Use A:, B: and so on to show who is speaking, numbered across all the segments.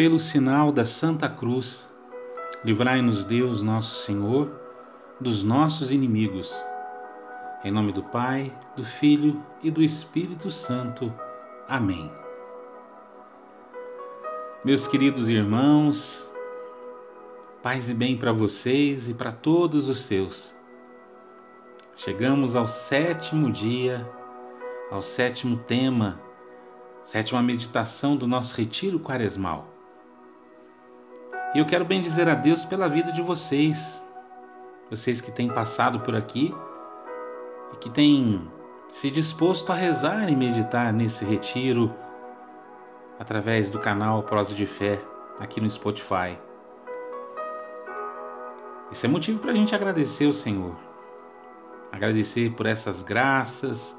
A: Pelo sinal da Santa Cruz, livrai-nos Deus, nosso Senhor, dos nossos inimigos. Em nome do Pai, do Filho e do Espírito Santo. Amém. Meus queridos irmãos, paz e bem para vocês e para todos os seus. Chegamos ao sétimo dia, ao sétimo tema, sétima meditação do nosso retiro quaresmal. E eu quero bem dizer a Deus pela vida de vocês, vocês que têm passado por aqui e que têm se disposto a rezar e meditar nesse retiro através do canal Prosa de Fé aqui no Spotify. Isso é motivo para a gente agradecer o Senhor, agradecer por essas graças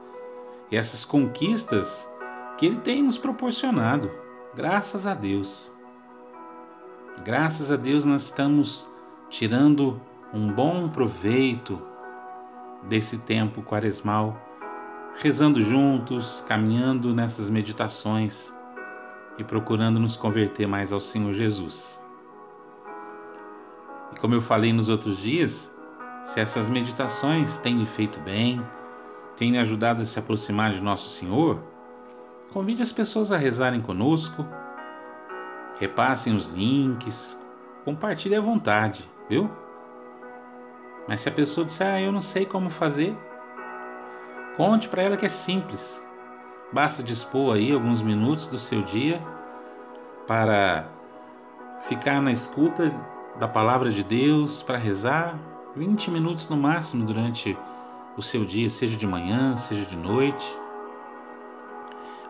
A: e essas conquistas que Ele tem nos proporcionado, graças a Deus. Graças a Deus nós estamos tirando um bom proveito desse tempo quaresmal, rezando juntos, caminhando nessas meditações e procurando nos converter mais ao Senhor Jesus. Como eu falei nos outros dias, se essas meditações têm lhe feito bem, têm lhe ajudado a se aproximar de Nosso Senhor, convide as pessoas a rezarem conosco Repassem os links, compartilhe à vontade, viu? Mas se a pessoa disser, ah, eu não sei como fazer, conte para ela que é simples. Basta dispor aí alguns minutos do seu dia para ficar na escuta da palavra de Deus, para rezar 20 minutos no máximo durante o seu dia, seja de manhã, seja de noite.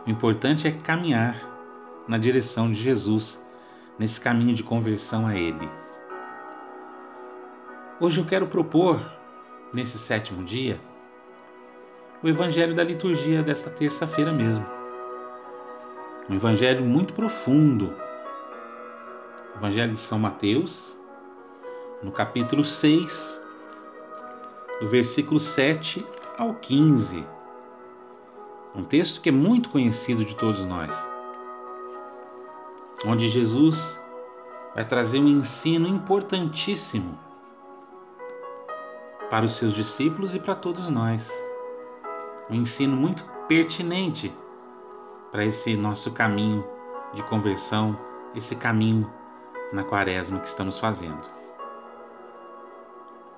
A: O importante é caminhar na direção de Jesus, nesse caminho de conversão a Ele. Hoje eu quero propor, nesse sétimo dia, o Evangelho da liturgia desta terça-feira mesmo. Um Evangelho muito profundo. Evangelho de São Mateus, no capítulo 6, do versículo 7 ao 15. Um texto que é muito conhecido de todos nós onde Jesus vai trazer um ensino importantíssimo para os seus discípulos e para todos nós. Um ensino muito pertinente para esse nosso caminho de conversão, esse caminho na quaresma que estamos fazendo.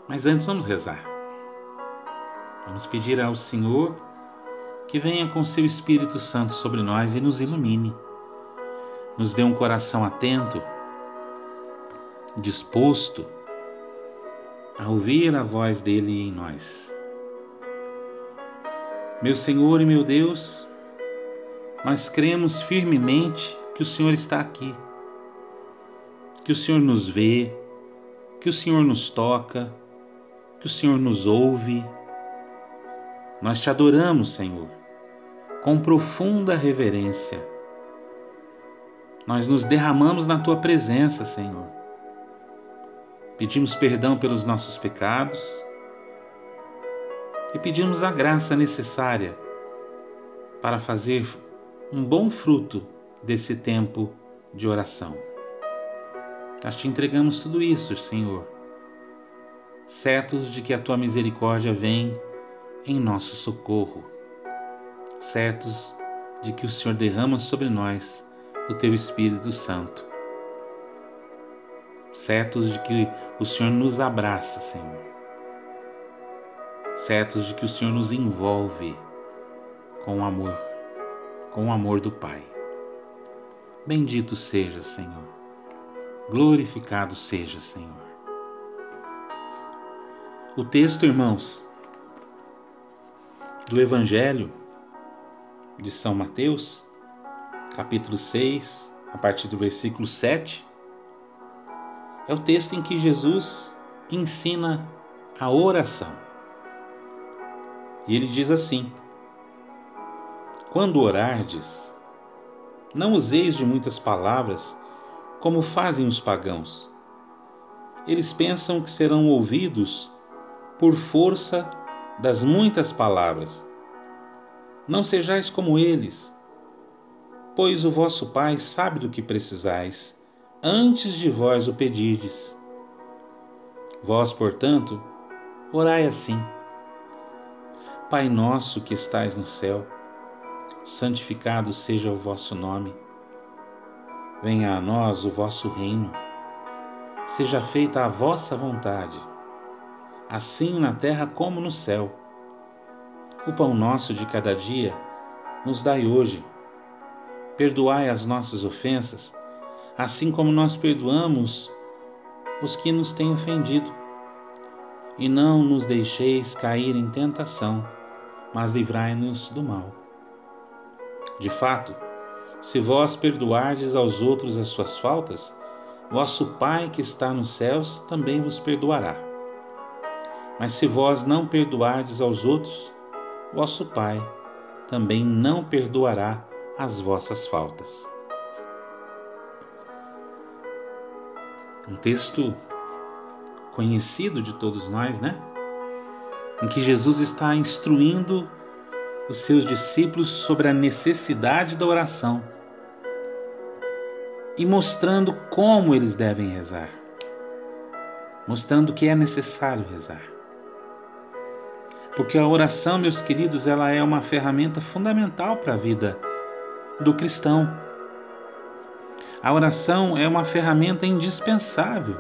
A: Mas antes vamos rezar. Vamos pedir ao Senhor que venha com seu Espírito Santo sobre nós e nos ilumine nos dê um coração atento, disposto a ouvir a voz dele em nós. Meu Senhor e meu Deus, nós cremos firmemente que o Senhor está aqui, que o Senhor nos vê, que o Senhor nos toca, que o Senhor nos ouve. Nós te adoramos, Senhor, com profunda reverência nós nos derramamos na tua presença, Senhor. Pedimos perdão pelos nossos pecados e pedimos a graça necessária para fazer um bom fruto desse tempo de oração. Nós te entregamos tudo isso, Senhor, certos de que a tua misericórdia vem em nosso socorro, certos de que o Senhor derrama sobre nós o teu Espírito Santo. Certos de que o Senhor nos abraça, Senhor. Certos de que o Senhor nos envolve com o amor, com o amor do Pai. Bendito seja, Senhor. Glorificado seja, Senhor. O texto, irmãos, do Evangelho de São Mateus capítulo 6, a partir do versículo 7, é o texto em que Jesus ensina a oração. E ele diz assim: Quando orardes, não useis de muitas palavras, como fazem os pagãos, eles pensam que serão ouvidos por força das muitas palavras. Não sejais como eles, pois o vosso Pai sabe do que precisais, antes de vós o pedirdes. Vós, portanto, orai assim: Pai nosso que estais no céu, santificado seja o vosso nome. Venha a nós o vosso reino. Seja feita a vossa vontade, assim na terra como no céu. O pão nosso de cada dia nos dai hoje. Perdoai as nossas ofensas, assim como nós perdoamos os que nos têm ofendido. E não nos deixeis cair em tentação, mas livrai-nos do mal. De fato, se vós perdoardes aos outros as suas faltas, vosso Pai que está nos céus também vos perdoará. Mas se vós não perdoardes aos outros, vosso Pai também não perdoará as vossas faltas. Um texto conhecido de todos nós, né? Em que Jesus está instruindo os seus discípulos sobre a necessidade da oração e mostrando como eles devem rezar, mostrando que é necessário rezar. Porque a oração, meus queridos, ela é uma ferramenta fundamental para a vida do cristão. A oração é uma ferramenta indispensável.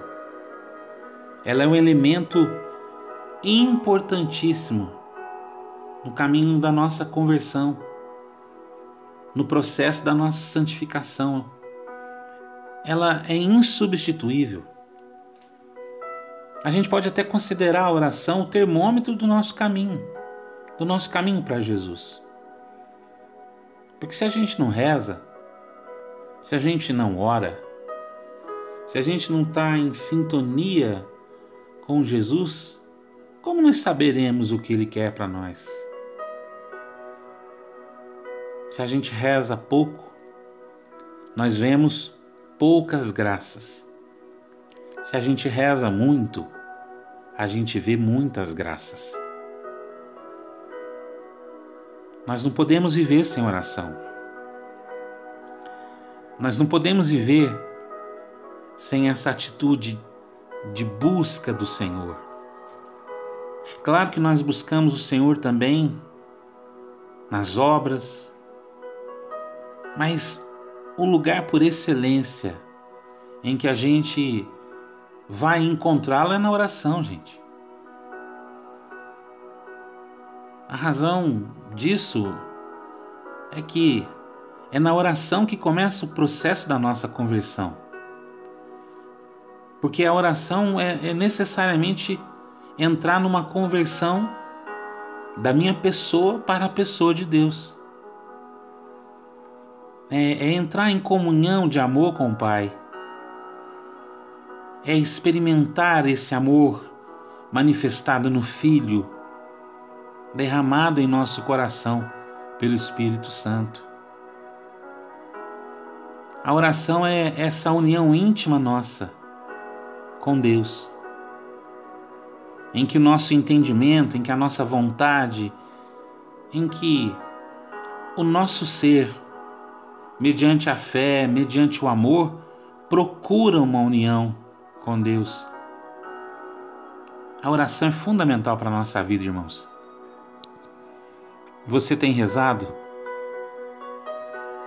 A: Ela é um elemento importantíssimo no caminho da nossa conversão, no processo da nossa santificação. Ela é insubstituível. A gente pode até considerar a oração o termômetro do nosso caminho, do nosso caminho para Jesus. Porque se a gente não reza, se a gente não ora, se a gente não está em sintonia com Jesus, como nós saberemos o que Ele quer para nós? Se a gente reza pouco, nós vemos poucas graças. Se a gente reza muito, a gente vê muitas graças. Nós não podemos viver sem oração. Nós não podemos viver sem essa atitude de busca do Senhor. Claro que nós buscamos o Senhor também nas obras, mas o lugar por excelência em que a gente vai encontrá-lo é na oração, gente. A razão disso é que é na oração que começa o processo da nossa conversão. Porque a oração é, é necessariamente entrar numa conversão da minha pessoa para a pessoa de Deus é, é entrar em comunhão de amor com o Pai, é experimentar esse amor manifestado no Filho, derramado em nosso coração pelo Espírito Santo. A oração é essa união íntima nossa com Deus, em que o nosso entendimento, em que a nossa vontade, em que o nosso ser mediante a fé, mediante o amor, procura uma união com Deus. A oração é fundamental para a nossa vida, irmãos. Você tem rezado?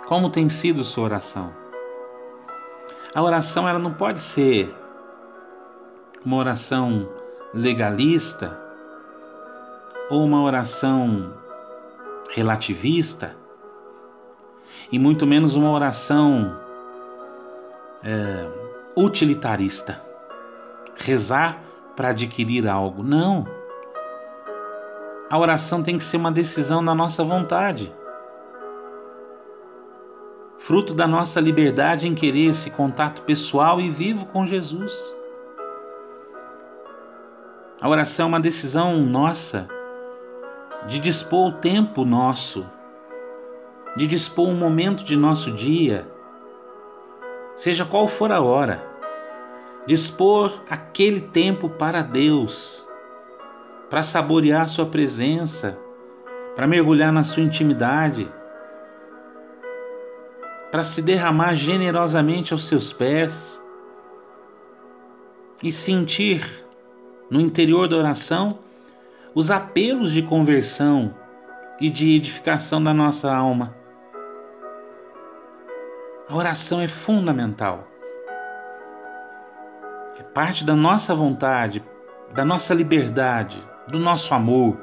A: Como tem sido sua oração? A oração ela não pode ser uma oração legalista ou uma oração relativista e muito menos uma oração é, utilitarista. Rezar para adquirir algo. Não. A oração tem que ser uma decisão da nossa vontade. Fruto da nossa liberdade em querer esse contato pessoal e vivo com Jesus. A oração é uma decisão nossa de dispor o tempo nosso de dispor um momento de nosso dia, seja qual for a hora, dispor aquele tempo para Deus, para saborear Sua presença, para mergulhar na Sua intimidade, para se derramar generosamente aos seus pés e sentir no interior da oração os apelos de conversão e de edificação da nossa alma. A oração é fundamental. É parte da nossa vontade, da nossa liberdade, do nosso amor.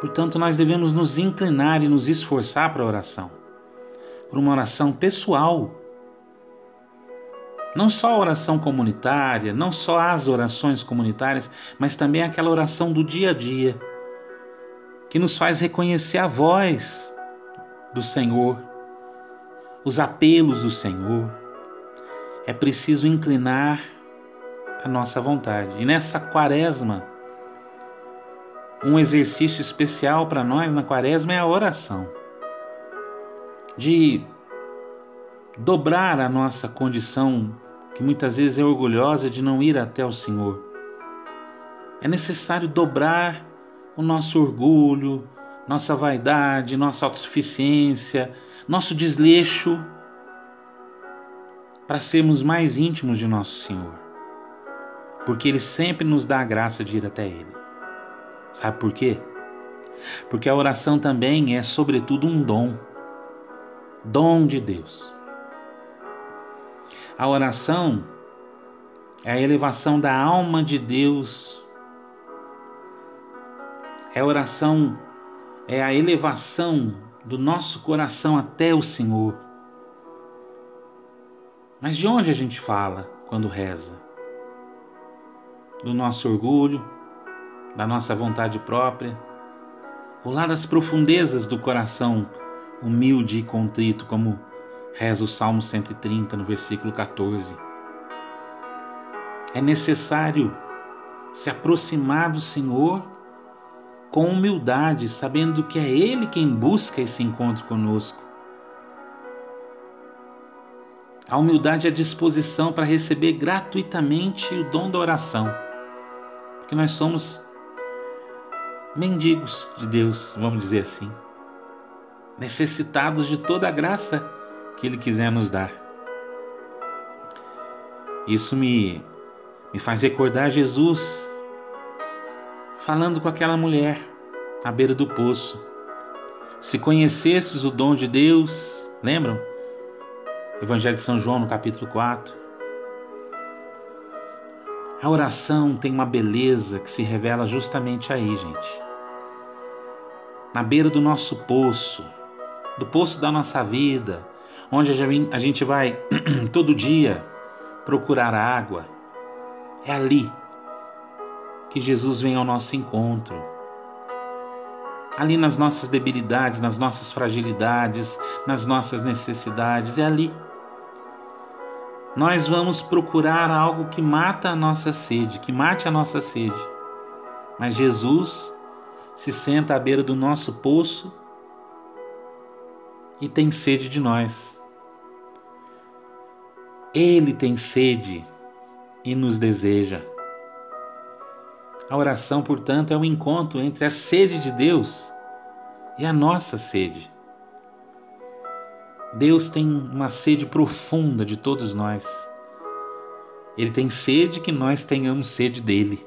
A: Portanto, nós devemos nos inclinar e nos esforçar para a oração, para uma oração pessoal. Não só a oração comunitária, não só as orações comunitárias, mas também aquela oração do dia a dia, que nos faz reconhecer a voz do Senhor, os apelos do Senhor. É preciso inclinar a nossa vontade. E nessa quaresma, um exercício especial para nós na quaresma é a oração. De dobrar a nossa condição, que muitas vezes é orgulhosa de não ir até o Senhor. É necessário dobrar o nosso orgulho, nossa vaidade, nossa autossuficiência, nosso desleixo, para sermos mais íntimos de nosso Senhor. Porque Ele sempre nos dá a graça de ir até Ele. Sabe por quê? Porque a oração também é, sobretudo, um dom. Dom de Deus. A oração é a elevação da alma de Deus. É a oração, é a elevação do nosso coração até o Senhor. Mas de onde a gente fala quando reza? Do nosso orgulho, da nossa vontade própria, ou lá das profundezas do coração humilde e contrito, como reza o Salmo 130 no versículo 14. É necessário se aproximar do Senhor com humildade, sabendo que é Ele quem busca esse encontro conosco. A humildade é a disposição para receber gratuitamente o dom da oração, porque nós somos mendigos de Deus, vamos dizer assim, necessitados de toda a graça que Ele quiser nos dar. Isso me, me faz recordar Jesus falando com aquela mulher à beira do poço. Se conhecesses o dom de Deus, lembram? Evangelho de São João, no capítulo 4. A oração tem uma beleza que se revela justamente aí, gente na beira do nosso poço, do poço da nossa vida, onde a gente vai todo dia procurar água. É ali que Jesus vem ao nosso encontro. Ali nas nossas debilidades, nas nossas fragilidades, nas nossas necessidades, é ali. Nós vamos procurar algo que mata a nossa sede, que mate a nossa sede. Mas Jesus se senta à beira do nosso poço e tem sede de nós. Ele tem sede e nos deseja. A oração, portanto, é um encontro entre a sede de Deus e a nossa sede. Deus tem uma sede profunda de todos nós. Ele tem sede que nós tenhamos sede dele.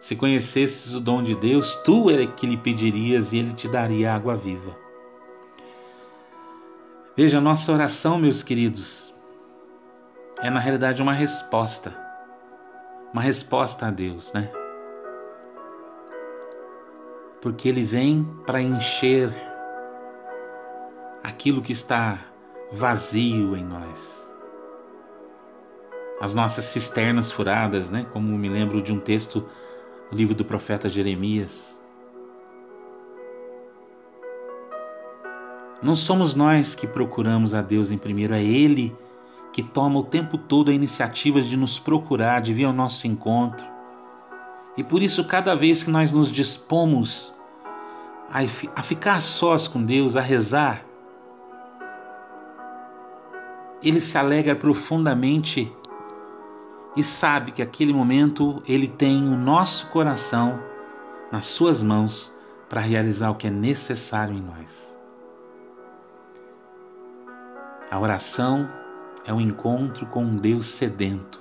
A: Se conhecesses o dom de Deus, tu é que lhe pedirias e ele te daria água viva. Veja, nossa oração, meus queridos, é na realidade uma resposta. Uma resposta a Deus, né? Porque Ele vem para encher aquilo que está vazio em nós. As nossas cisternas furadas, né? Como me lembro de um texto livro do profeta Jeremias. Não somos nós que procuramos a Deus em primeiro, é Ele que toma o tempo todo a iniciativa de nos procurar, de vir ao nosso encontro. E por isso, cada vez que nós nos dispomos a ficar sós com Deus, a rezar, ele se alegra profundamente e sabe que aquele momento ele tem o nosso coração nas suas mãos para realizar o que é necessário em nós. A oração é um encontro com um Deus sedento.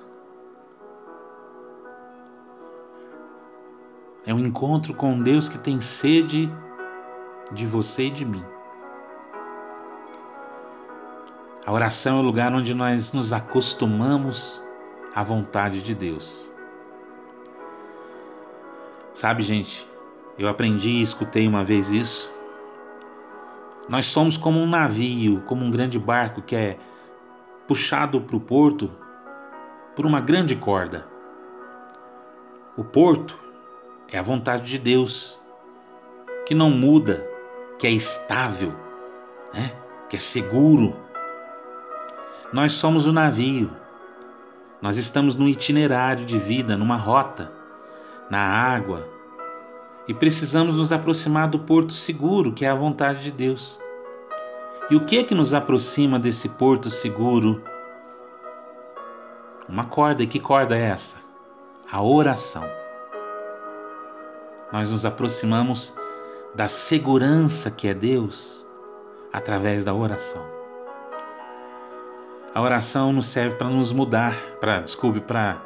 A: É um encontro com um Deus que tem sede de você e de mim. A oração é o lugar onde nós nos acostumamos à vontade de Deus. Sabe, gente, eu aprendi e escutei uma vez isso. Nós somos como um navio, como um grande barco que é puxado para o porto por uma grande corda. O porto é a vontade de Deus, que não muda, que é estável, né? que é seguro. Nós somos o navio. Nós estamos num itinerário de vida, numa rota, na água, e precisamos nos aproximar do porto seguro, que é a vontade de Deus. E o que é que nos aproxima desse porto seguro? Uma corda, e que corda é essa? A oração. Nós nos aproximamos da segurança que é Deus através da oração. A oração nos serve para nos mudar, para, desculpe, para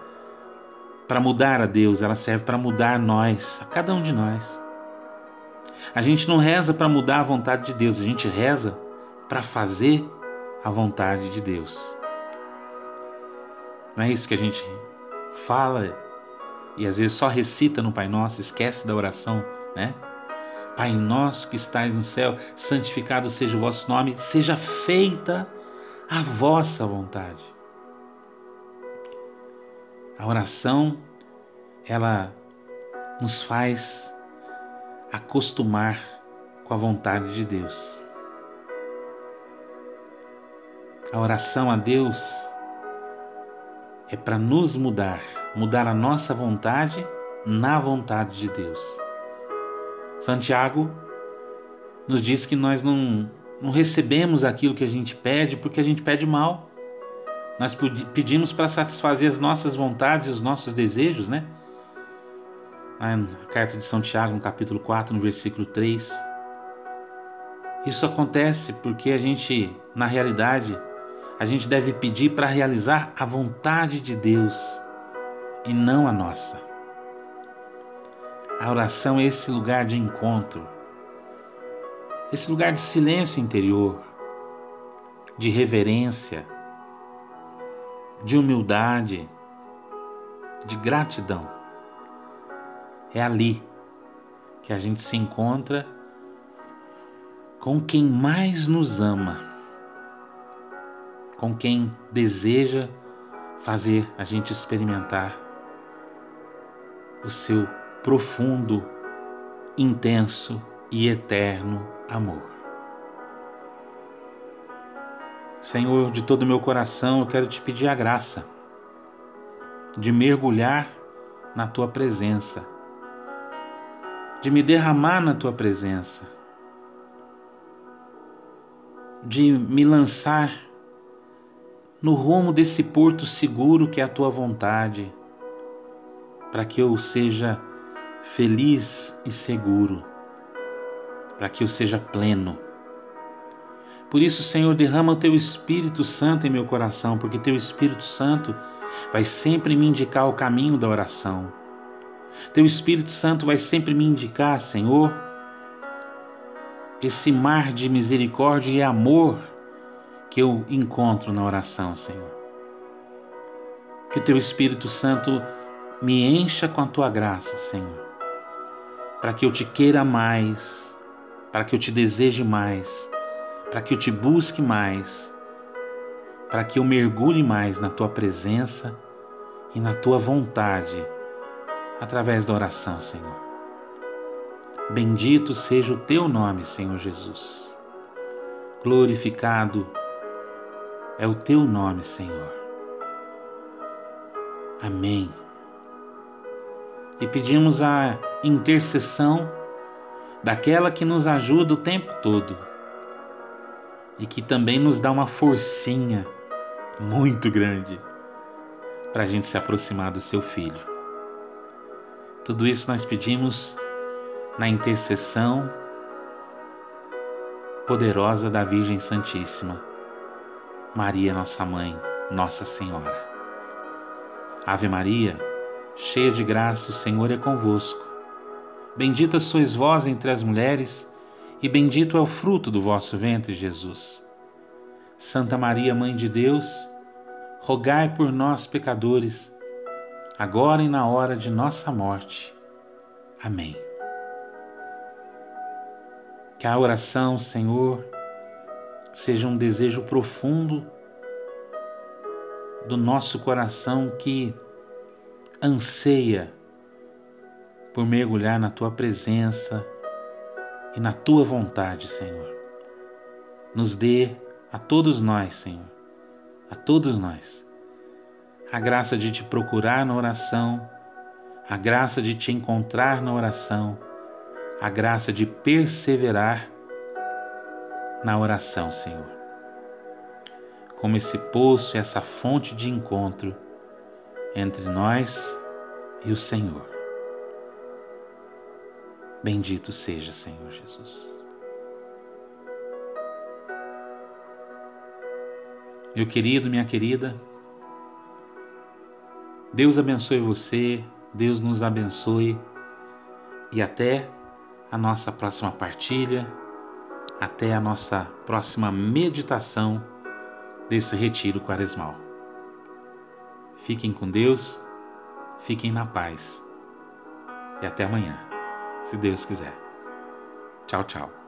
A: para mudar a Deus, ela serve para mudar nós, a cada um de nós. A gente não reza para mudar a vontade de Deus, a gente reza para fazer a vontade de Deus. Não é isso que a gente fala e às vezes só recita no Pai Nosso, esquece da oração, né? Pai nosso que estais no céu, santificado seja o vosso nome, seja feita a vossa vontade. A oração, ela nos faz acostumar com a vontade de Deus. A oração a Deus é para nos mudar, mudar a nossa vontade na vontade de Deus. Santiago nos diz que nós não, não recebemos aquilo que a gente pede porque a gente pede mal. Nós pedimos para satisfazer as nossas vontades e os nossos desejos, né? Na carta de São Tiago, no capítulo 4, no versículo 3. Isso acontece porque a gente, na realidade, a gente deve pedir para realizar a vontade de Deus e não a nossa. A oração é esse lugar de encontro, esse lugar de silêncio interior, de reverência de humildade, de gratidão. É ali que a gente se encontra com quem mais nos ama, com quem deseja fazer a gente experimentar o seu profundo, intenso e eterno amor. Senhor, de todo o meu coração, eu quero te pedir a graça de mergulhar na tua presença, de me derramar na tua presença, de me lançar no rumo desse porto seguro que é a tua vontade, para que eu seja feliz e seguro, para que eu seja pleno por isso, Senhor, derrama o teu Espírito Santo em meu coração, porque teu Espírito Santo vai sempre me indicar o caminho da oração. Teu Espírito Santo vai sempre me indicar, Senhor, esse mar de misericórdia e amor que eu encontro na oração, Senhor. Que o teu Espírito Santo me encha com a tua graça, Senhor, para que eu te queira mais, para que eu te deseje mais para que eu te busque mais, para que eu mergulhe mais na tua presença e na tua vontade, através da oração, Senhor. Bendito seja o teu nome, Senhor Jesus. Glorificado é o teu nome, Senhor. Amém. E pedimos a intercessão daquela que nos ajuda o tempo todo e que também nos dá uma forcinha muito grande para a gente se aproximar do seu filho. Tudo isso nós pedimos na intercessão poderosa da Virgem Santíssima, Maria, nossa mãe, Nossa Senhora. Ave Maria, cheia de graça, o Senhor é convosco. Bendita sois vós entre as mulheres, e bendito é o fruto do vosso ventre, Jesus. Santa Maria, Mãe de Deus, rogai por nós, pecadores, agora e na hora de nossa morte. Amém. Que a oração, Senhor, seja um desejo profundo do nosso coração que anseia por mergulhar na tua presença e na tua vontade, Senhor. Nos dê a todos nós, Senhor, a todos nós, a graça de te procurar na oração, a graça de te encontrar na oração, a graça de perseverar na oração, Senhor. Como esse poço, essa fonte de encontro entre nós e o Senhor. Bendito seja, Senhor Jesus. Meu querido, minha querida, Deus abençoe você, Deus nos abençoe e até a nossa próxima partilha, até a nossa próxima meditação desse retiro quaresmal. Fiquem com Deus, fiquem na paz e até amanhã, se Deus quiser. Tchau, tchau.